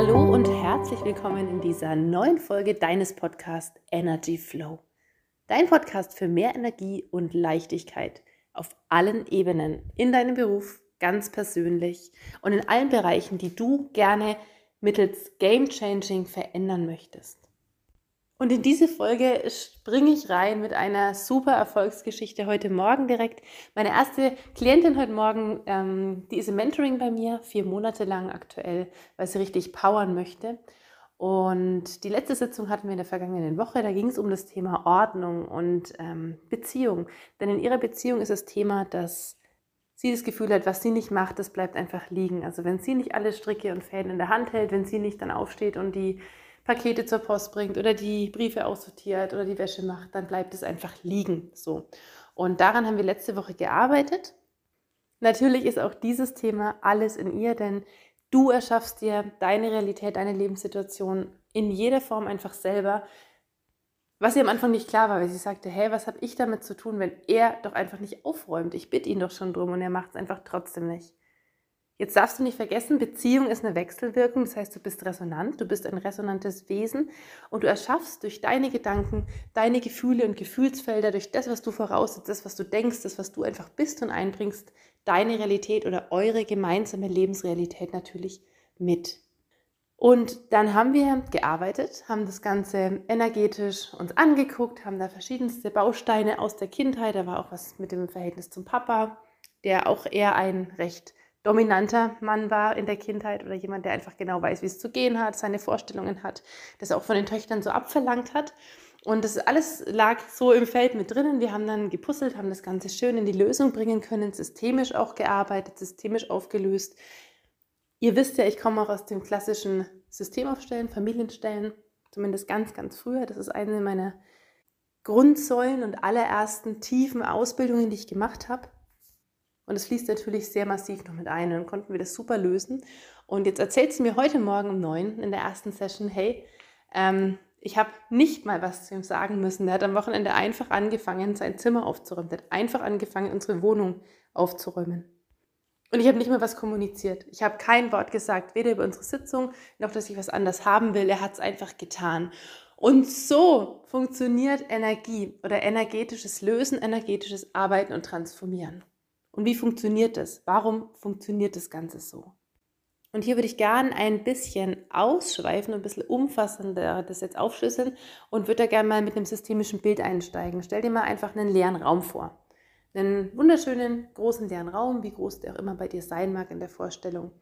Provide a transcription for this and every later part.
Hallo und herzlich willkommen in dieser neuen Folge deines Podcasts Energy Flow. Dein Podcast für mehr Energie und Leichtigkeit auf allen Ebenen, in deinem Beruf, ganz persönlich und in allen Bereichen, die du gerne mittels Game Changing verändern möchtest. Und in diese Folge springe ich rein mit einer super Erfolgsgeschichte heute Morgen direkt. Meine erste Klientin heute Morgen, ähm, die ist im Mentoring bei mir, vier Monate lang aktuell, weil sie richtig powern möchte. Und die letzte Sitzung hatten wir in der vergangenen Woche, da ging es um das Thema Ordnung und ähm, Beziehung. Denn in ihrer Beziehung ist das Thema, dass sie das Gefühl hat, was sie nicht macht, das bleibt einfach liegen. Also wenn sie nicht alle Stricke und Fäden in der Hand hält, wenn sie nicht dann aufsteht und die Pakete zur Post bringt oder die Briefe aussortiert oder die Wäsche macht, dann bleibt es einfach liegen. So. Und daran haben wir letzte Woche gearbeitet. Natürlich ist auch dieses Thema alles in ihr, denn du erschaffst dir deine Realität, deine Lebenssituation in jeder Form einfach selber. Was ihr am Anfang nicht klar war, weil sie sagte, hey, was habe ich damit zu tun, wenn er doch einfach nicht aufräumt? Ich bitte ihn doch schon drum und er macht es einfach trotzdem nicht. Jetzt darfst du nicht vergessen, Beziehung ist eine Wechselwirkung, das heißt, du bist resonant, du bist ein resonantes Wesen und du erschaffst durch deine Gedanken, deine Gefühle und Gefühlsfelder, durch das, was du voraussetzt, das, was du denkst, das, was du einfach bist und einbringst, deine Realität oder eure gemeinsame Lebensrealität natürlich mit. Und dann haben wir gearbeitet, haben das Ganze energetisch uns angeguckt, haben da verschiedenste Bausteine aus der Kindheit, da war auch was mit dem Verhältnis zum Papa, der auch eher ein recht dominanter Mann war in der Kindheit oder jemand, der einfach genau weiß, wie es zu gehen hat, seine Vorstellungen hat, das auch von den Töchtern so abverlangt hat. Und das alles lag so im Feld mit drinnen. Wir haben dann gepuzzelt, haben das Ganze schön in die Lösung bringen können, systemisch auch gearbeitet, systemisch aufgelöst. Ihr wisst ja, ich komme auch aus dem klassischen Systemaufstellen, Familienstellen, zumindest ganz, ganz früher. Das ist eine meiner Grundsäulen und allerersten tiefen Ausbildungen, die ich gemacht habe. Und es fließt natürlich sehr massiv noch mit ein. Und dann konnten wir das super lösen. Und jetzt erzählt sie mir heute Morgen um neun in der ersten Session, hey, ähm, ich habe nicht mal was zu ihm sagen müssen. Er hat am Wochenende einfach angefangen, sein Zimmer aufzuräumen. Er hat einfach angefangen, unsere Wohnung aufzuräumen. Und ich habe nicht mal was kommuniziert. Ich habe kein Wort gesagt, weder über unsere Sitzung, noch dass ich was anders haben will. Er hat es einfach getan. Und so funktioniert Energie oder energetisches Lösen, energetisches Arbeiten und Transformieren. Und wie funktioniert das? Warum funktioniert das Ganze so? Und hier würde ich gerne ein bisschen ausschweifen ein bisschen umfassender das jetzt aufschlüsseln und würde da gerne mal mit einem systemischen Bild einsteigen. Stell dir mal einfach einen leeren Raum vor. Einen wunderschönen, großen leeren Raum, wie groß der auch immer bei dir sein mag in der Vorstellung.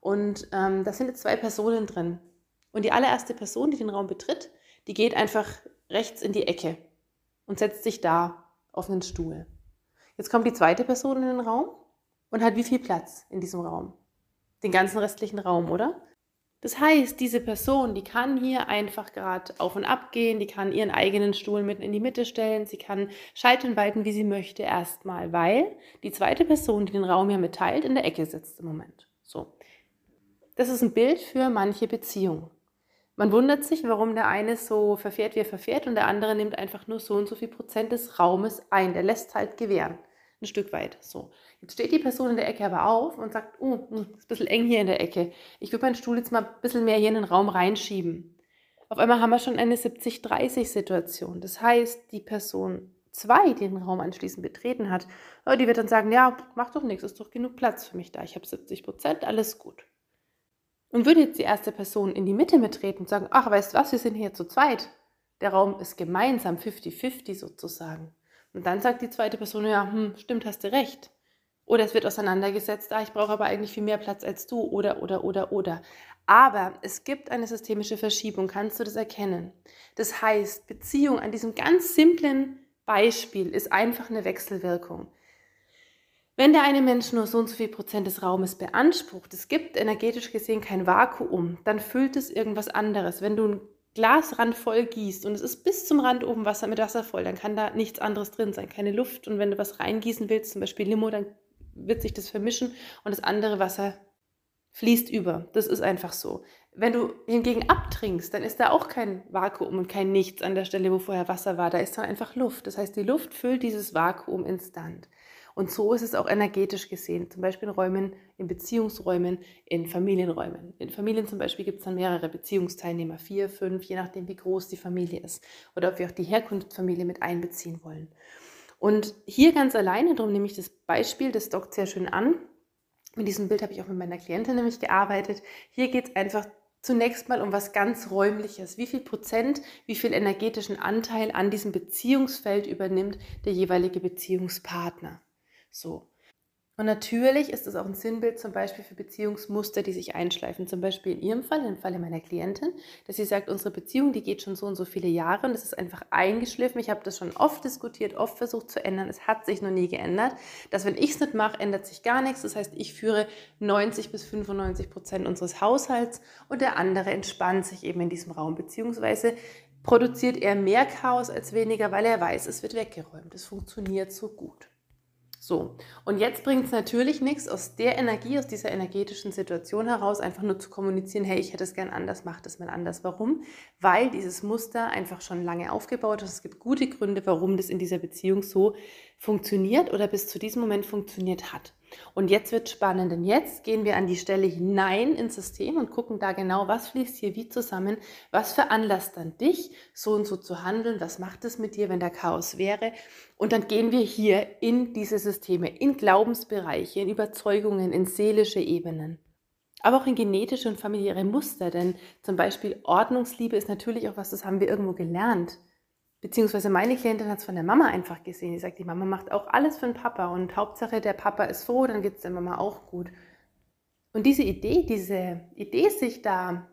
Und ähm, da sind jetzt zwei Personen drin. Und die allererste Person, die den Raum betritt, die geht einfach rechts in die Ecke und setzt sich da auf einen Stuhl. Jetzt kommt die zweite Person in den Raum und hat wie viel Platz in diesem Raum? Den ganzen restlichen Raum, oder? Das heißt, diese Person, die kann hier einfach gerade auf und ab gehen, die kann ihren eigenen Stuhl mitten in die Mitte stellen, sie kann schalten, walten, wie sie möchte, erstmal, weil die zweite Person, die den Raum hier mitteilt, in der Ecke sitzt im Moment. So. Das ist ein Bild für manche Beziehungen. Man wundert sich, warum der eine so verfährt, wie er verfährt, und der andere nimmt einfach nur so und so viel Prozent des Raumes ein. Der lässt halt gewähren ein Stück weit. So. Jetzt steht die Person in der Ecke aber auf und sagt, oh, hm, ist ein bisschen eng hier in der Ecke. Ich würde meinen Stuhl jetzt mal ein bisschen mehr hier in den Raum reinschieben. Auf einmal haben wir schon eine 70-30-Situation. Das heißt, die Person 2, die den Raum anschließend betreten hat, oh, die wird dann sagen, ja, macht doch nichts, ist doch genug Platz für mich da. Ich habe 70 Prozent, alles gut. Und würde jetzt die erste Person in die Mitte mittreten und sagen, ach, weißt du was, wir sind hier zu zweit. Der Raum ist gemeinsam 50-50 sozusagen. Und dann sagt die zweite Person, ja, hm, stimmt, hast du recht. Oder es wird auseinandergesetzt, ah, ich brauche aber eigentlich viel mehr Platz als du. Oder, oder, oder, oder. Aber es gibt eine systemische Verschiebung, kannst du das erkennen? Das heißt, Beziehung an diesem ganz simplen Beispiel ist einfach eine Wechselwirkung. Wenn der eine Mensch nur so und so viel Prozent des Raumes beansprucht, es gibt energetisch gesehen kein Vakuum, dann füllt es irgendwas anderes. Wenn du ein Glasrand voll gießt und es ist bis zum Rand oben Wasser mit Wasser voll, dann kann da nichts anderes drin sein, keine Luft. Und wenn du was reingießen willst, zum Beispiel Limo, dann wird sich das vermischen und das andere Wasser fließt über. Das ist einfach so. Wenn du hingegen abtrinkst, dann ist da auch kein Vakuum und kein Nichts an der Stelle, wo vorher Wasser war. Da ist dann einfach Luft. Das heißt, die Luft füllt dieses Vakuum instant. Und so ist es auch energetisch gesehen, zum Beispiel in Räumen, in Beziehungsräumen, in Familienräumen. In Familien zum Beispiel gibt es dann mehrere Beziehungsteilnehmer, vier, fünf, je nachdem, wie groß die Familie ist oder ob wir auch die Herkunftsfamilie mit einbeziehen wollen. Und hier ganz alleine, darum nehme ich das Beispiel, das dockt sehr schön an. Mit diesem Bild habe ich auch mit meiner Klientin nämlich gearbeitet. Hier geht es einfach zunächst mal um was ganz Räumliches. Wie viel Prozent, wie viel energetischen Anteil an diesem Beziehungsfeld übernimmt der jeweilige Beziehungspartner. So. Und natürlich ist es auch ein Sinnbild zum Beispiel für Beziehungsmuster, die sich einschleifen. Zum Beispiel in ihrem Fall, im Falle meiner Klientin, dass sie sagt, unsere Beziehung, die geht schon so und so viele Jahre und es ist einfach eingeschliffen. Ich habe das schon oft diskutiert, oft versucht zu ändern. Es hat sich noch nie geändert. Dass wenn ich es nicht mache, ändert sich gar nichts. Das heißt, ich führe 90 bis 95 Prozent unseres Haushalts und der andere entspannt sich eben in diesem Raum, beziehungsweise produziert er mehr Chaos als weniger, weil er weiß, es wird weggeräumt. Es funktioniert so gut. So, und jetzt bringt es natürlich nichts, aus der Energie, aus dieser energetischen Situation heraus einfach nur zu kommunizieren, hey, ich hätte es gern anders, mach das mal anders. Warum? Weil dieses Muster einfach schon lange aufgebaut ist. Es gibt gute Gründe, warum das in dieser Beziehung so funktioniert oder bis zu diesem Moment funktioniert hat. Und jetzt wird spannend, denn jetzt gehen wir an die Stelle hinein ins System und gucken da genau, was fließt hier wie zusammen, was veranlasst dann dich, so und so zu handeln, was macht es mit dir, wenn der Chaos wäre. Und dann gehen wir hier in diese Systeme, in Glaubensbereiche, in Überzeugungen, in seelische Ebenen. Aber auch in genetische und familiäre Muster, denn zum Beispiel Ordnungsliebe ist natürlich auch was, das haben wir irgendwo gelernt. Beziehungsweise meine Klientin hat es von der Mama einfach gesehen. Die sagt, die Mama macht auch alles für den Papa und Hauptsache der Papa ist froh, dann geht es der Mama auch gut. Und diese Idee, diese Idee, sich da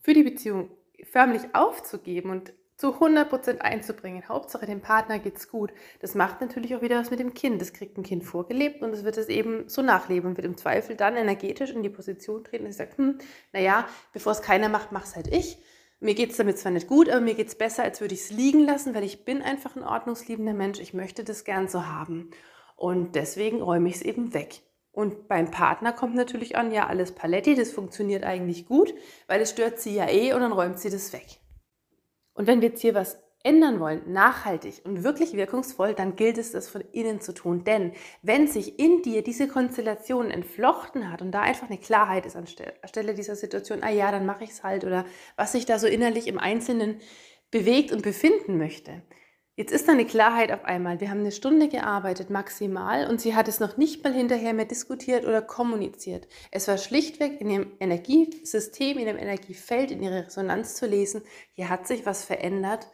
für die Beziehung förmlich aufzugeben und zu 100% einzubringen, Hauptsache dem Partner geht's gut, das macht natürlich auch wieder was mit dem Kind. Das kriegt ein Kind vorgelebt und es wird es eben so nachleben und wird im Zweifel dann energetisch in die Position treten, dass sie sagt, hm, naja, bevor es keiner macht, mach's halt ich mir geht es damit zwar nicht gut, aber mir geht es besser, als würde ich es liegen lassen, weil ich bin einfach ein ordnungsliebender Mensch. Ich möchte das gern so haben. Und deswegen räume ich es eben weg. Und beim Partner kommt natürlich an, ja, alles Paletti, das funktioniert eigentlich gut, weil es stört sie ja eh und dann räumt sie das weg. Und wenn wir jetzt hier was ändern wollen, nachhaltig und wirklich wirkungsvoll, dann gilt es, das von innen zu tun. Denn wenn sich in dir diese Konstellation entflochten hat und da einfach eine Klarheit ist anstelle dieser Situation, ah ja, dann mache ich es halt oder was sich da so innerlich im Einzelnen bewegt und befinden möchte. Jetzt ist da eine Klarheit auf einmal. Wir haben eine Stunde gearbeitet, maximal, und sie hat es noch nicht mal hinterher mehr diskutiert oder kommuniziert. Es war schlichtweg in ihrem Energiesystem, in dem Energiefeld, in ihrer Resonanz zu lesen, hier hat sich was verändert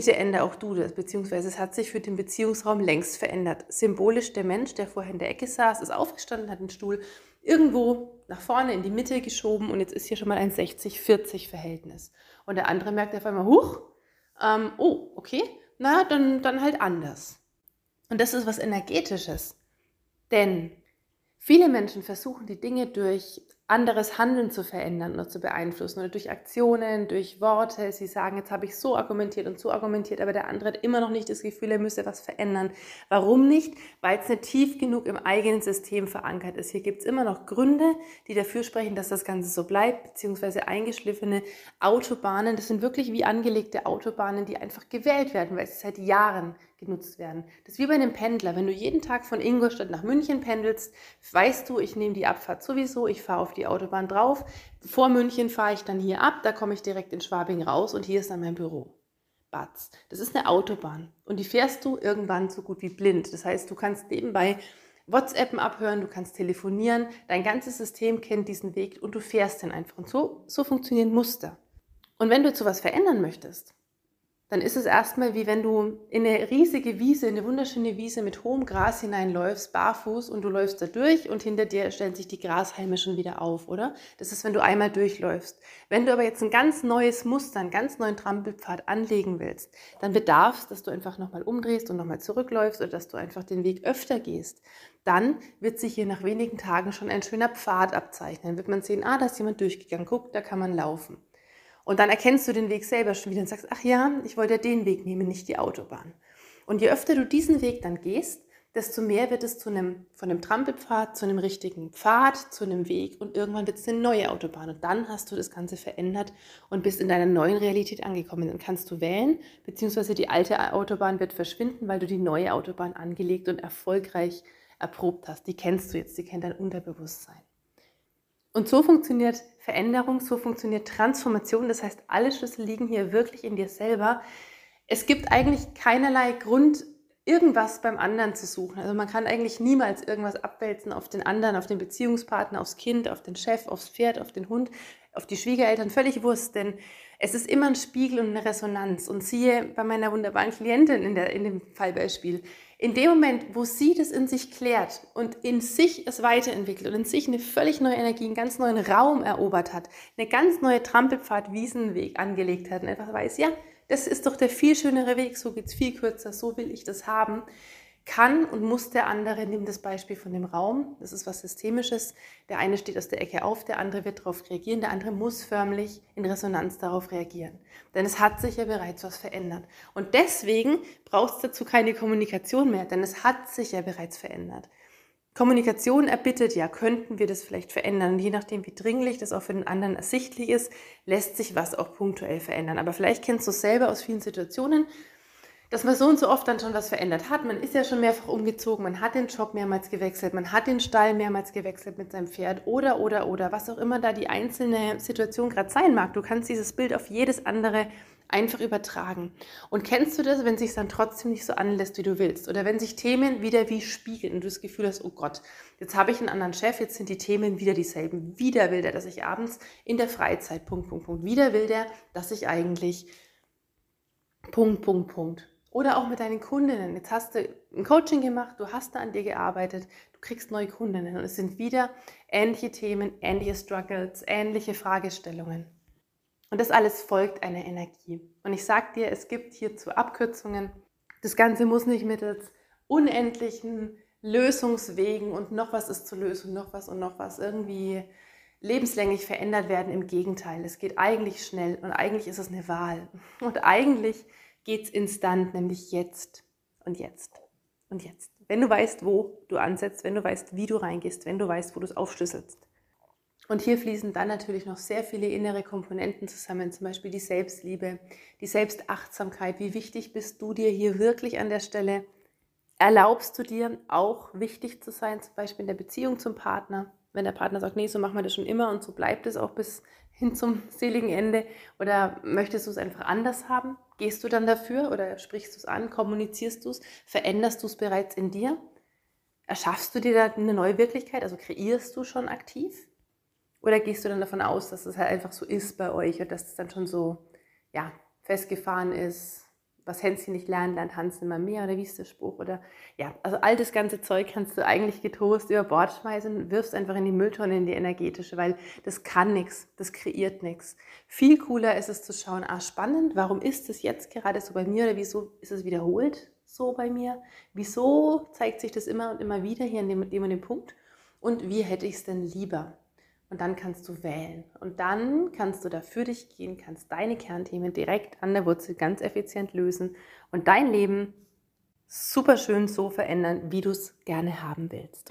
Bitte ändere auch du das, beziehungsweise es hat sich für den Beziehungsraum längst verändert. Symbolisch der Mensch, der vorher in der Ecke saß, ist aufgestanden, hat den Stuhl irgendwo nach vorne in die Mitte geschoben und jetzt ist hier schon mal ein 60-40-Verhältnis. Und der andere merkt auf einmal, huch, ähm, oh, okay, na, dann, dann halt anders. Und das ist was Energetisches. Denn viele Menschen versuchen die Dinge durch anderes Handeln zu verändern oder zu beeinflussen oder durch Aktionen, durch Worte. Sie sagen, jetzt habe ich so argumentiert und so argumentiert, aber der andere hat immer noch nicht das Gefühl, er müsse was verändern. Warum nicht? Weil es nicht tief genug im eigenen System verankert ist. Hier gibt es immer noch Gründe, die dafür sprechen, dass das Ganze so bleibt, beziehungsweise eingeschliffene Autobahnen. Das sind wirklich wie angelegte Autobahnen, die einfach gewählt werden, weil sie seit Jahren genutzt werden. Das ist wie bei einem Pendler. Wenn du jeden Tag von Ingolstadt nach München pendelst, weißt du, ich nehme die Abfahrt sowieso, ich fahre auf die Autobahn drauf. Vor München fahre ich dann hier ab, da komme ich direkt in Schwabing raus und hier ist dann mein Büro. Batz. Das ist eine Autobahn und die fährst du irgendwann so gut wie blind. Das heißt, du kannst nebenbei WhatsAppen abhören, du kannst telefonieren, dein ganzes System kennt diesen Weg und du fährst den einfach. Und so, so funktionieren Muster. Und wenn du jetzt sowas verändern möchtest, dann ist es erstmal wie wenn du in eine riesige Wiese, in eine wunderschöne Wiese mit hohem Gras hineinläufst, barfuß und du läufst da durch und hinter dir stellen sich die Grashalme schon wieder auf, oder? Das ist, wenn du einmal durchläufst. Wenn du aber jetzt ein ganz neues Muster, einen ganz neuen Trampelpfad anlegen willst, dann bedarf es, dass du einfach nochmal umdrehst und nochmal zurückläufst oder dass du einfach den Weg öfter gehst. Dann wird sich hier nach wenigen Tagen schon ein schöner Pfad abzeichnen. Wird man sehen, ah, da ist jemand durchgegangen, guck, da kann man laufen. Und dann erkennst du den Weg selber schon wieder und sagst, ach ja, ich wollte den Weg nehmen, nicht die Autobahn. Und je öfter du diesen Weg dann gehst, desto mehr wird es zu einem, von einem Trampelpfad zu einem richtigen Pfad, zu einem Weg und irgendwann wird es eine neue Autobahn und dann hast du das Ganze verändert und bist in deiner neuen Realität angekommen. Dann kannst du wählen, beziehungsweise die alte Autobahn wird verschwinden, weil du die neue Autobahn angelegt und erfolgreich erprobt hast. Die kennst du jetzt, die kennt dein Unterbewusstsein. Und so funktioniert Veränderung, so funktioniert Transformation. Das heißt, alle Schlüssel liegen hier wirklich in dir selber. Es gibt eigentlich keinerlei Grund, irgendwas beim anderen zu suchen. Also man kann eigentlich niemals irgendwas abwälzen auf den anderen, auf den Beziehungspartner, aufs Kind, auf den Chef, aufs Pferd, auf den Hund, auf die Schwiegereltern, völlig wurscht, denn es ist immer ein Spiegel und eine Resonanz. Und siehe bei meiner wunderbaren Klientin in, der, in dem Fallbeispiel, in dem Moment, wo sie das in sich klärt und in sich es weiterentwickelt und in sich eine völlig neue Energie, einen ganz neuen Raum erobert hat, eine ganz neue Trampelpfad, Wiesenweg angelegt hat und einfach weiß, ja, das ist doch der viel schönere Weg, so geht es viel kürzer, so will ich das haben, kann und muss der andere, nimm das Beispiel von dem Raum, das ist was Systemisches, der eine steht aus der Ecke auf, der andere wird darauf reagieren, der andere muss förmlich in Resonanz darauf reagieren. Denn es hat sich ja bereits was verändert. Und deswegen braucht es dazu keine Kommunikation mehr, denn es hat sich ja bereits verändert. Kommunikation erbittet ja, könnten wir das vielleicht verändern. Und je nachdem, wie dringlich das auch für den anderen ersichtlich ist, lässt sich was auch punktuell verändern. Aber vielleicht kennst du es selber aus vielen Situationen, dass man so und so oft dann schon was verändert hat. Man ist ja schon mehrfach umgezogen, man hat den Job mehrmals gewechselt, man hat den Stall mehrmals gewechselt mit seinem Pferd oder, oder, oder, was auch immer da die einzelne Situation gerade sein mag. Du kannst dieses Bild auf jedes andere einfach übertragen. Und kennst du das, wenn sich dann trotzdem nicht so anlässt, wie du willst? Oder wenn sich Themen wieder wie spiegeln und du das Gefühl hast, oh Gott, jetzt habe ich einen anderen Chef, jetzt sind die Themen wieder dieselben. Wieder will der, dass ich abends in der Freizeit, Punkt, Punkt, Punkt. Wieder will der, dass ich eigentlich Punkt, Punkt, Punkt. Oder auch mit deinen Kundinnen. Jetzt hast du ein Coaching gemacht, du hast da an dir gearbeitet, du kriegst neue Kundinnen und es sind wieder ähnliche Themen, ähnliche Struggles, ähnliche Fragestellungen. Und das alles folgt einer Energie. Und ich sage dir, es gibt hierzu Abkürzungen. Das Ganze muss nicht mittels unendlichen Lösungswegen und noch was ist zu lösen, noch was und noch was irgendwie lebenslänglich verändert werden. Im Gegenteil, es geht eigentlich schnell und eigentlich ist es eine Wahl. Und eigentlich geht es instant, nämlich jetzt und jetzt und jetzt. Wenn du weißt, wo du ansetzt, wenn du weißt, wie du reingehst, wenn du weißt, wo du es aufschlüsselst. Und hier fließen dann natürlich noch sehr viele innere Komponenten zusammen, zum Beispiel die Selbstliebe, die Selbstachtsamkeit. Wie wichtig bist du dir hier wirklich an der Stelle? Erlaubst du dir auch wichtig zu sein, zum Beispiel in der Beziehung zum Partner? Wenn der Partner sagt, nee, so machen wir das schon immer und so bleibt es auch bis hin zum seligen Ende. Oder möchtest du es einfach anders haben? Gehst du dann dafür oder sprichst du es an, kommunizierst du es, veränderst du es bereits in dir? Erschaffst du dir da eine neue Wirklichkeit? Also kreierst du schon aktiv? Oder gehst du dann davon aus, dass es halt einfach so ist bei euch und dass es dann schon so, ja, festgefahren ist? Was Hänschen nicht lernen, lernt Hans immer mehr oder wie ist der Spruch? Oder ja, also all das ganze Zeug kannst du eigentlich getrost über Bord schmeißen, wirfst einfach in die Mülltonne, in die energetische, weil das kann nichts, das kreiert nichts. Viel cooler ist es zu schauen, ah, spannend, warum ist es jetzt gerade so bei mir oder wieso ist es wiederholt so bei mir? Wieso zeigt sich das immer und immer wieder hier an dem, dem und dem Punkt? Und wie hätte ich es denn lieber? Und dann kannst du wählen. Und dann kannst du da für dich gehen, kannst deine Kernthemen direkt an der Wurzel ganz effizient lösen und dein Leben super schön so verändern, wie du es gerne haben willst.